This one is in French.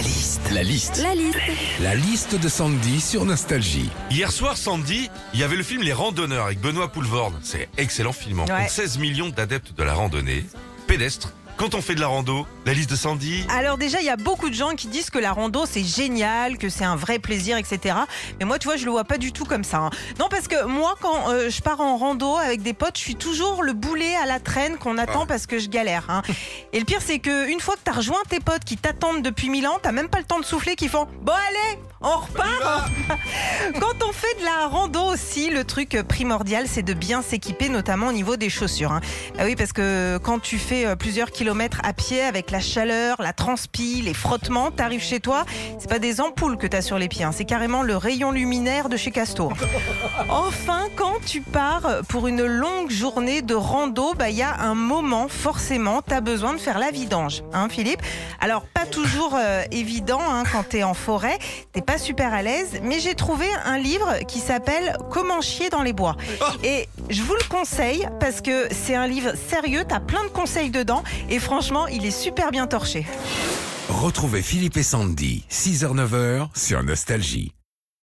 La liste. La liste. La liste. La liste de Sandy sur Nostalgie. Hier soir, samedi, il y avait le film Les Randonneurs avec Benoît Poulvorde. C'est excellent film. On Ouais. compte 16 millions d'adeptes de la randonnée. Pédestre. Quand on fait de la rando, la liste de Sandy. Alors déjà, il y a beaucoup de gens qui disent que la rando c'est génial, que c'est un vrai plaisir, etc. Mais moi, tu vois, je le vois pas du tout comme ça. hein. Non, parce que moi, quand euh, je pars en rando avec des potes, je suis toujours le boulet à la traîne qu'on attend parce que je galère. hein. Et le pire, c'est que une fois que t'as rejoint tes potes qui t'attendent depuis mille ans, t'as même pas le temps de souffler, qui font bon allez, on repart. Quand on fait de la rando aussi, le truc primordial, c'est de bien s'équiper, notamment au niveau des chaussures. hein. Ah oui, parce que quand tu fais euh, plusieurs kilomètres à pied avec la chaleur, la transpi, les frottements, t'arrives chez toi, c'est pas des ampoules que t'as sur les pieds, hein, c'est carrément le rayon luminaire de chez Casto. Enfin, quand tu pars pour une longue journée de rando, bah il y a un moment forcément, t'as besoin de faire la vidange, hein Philippe? Alors pas toujours euh, évident hein, quand t'es en forêt, t'es pas super à l'aise, mais j'ai trouvé un livre qui s'appelle Comment chier dans les bois. Et je vous le conseille parce que c'est un livre sérieux, t'as plein de conseils dedans et franchement, il est super bien torché. Retrouvez Philippe et Sandy, 6h-9h sur Nostalgie.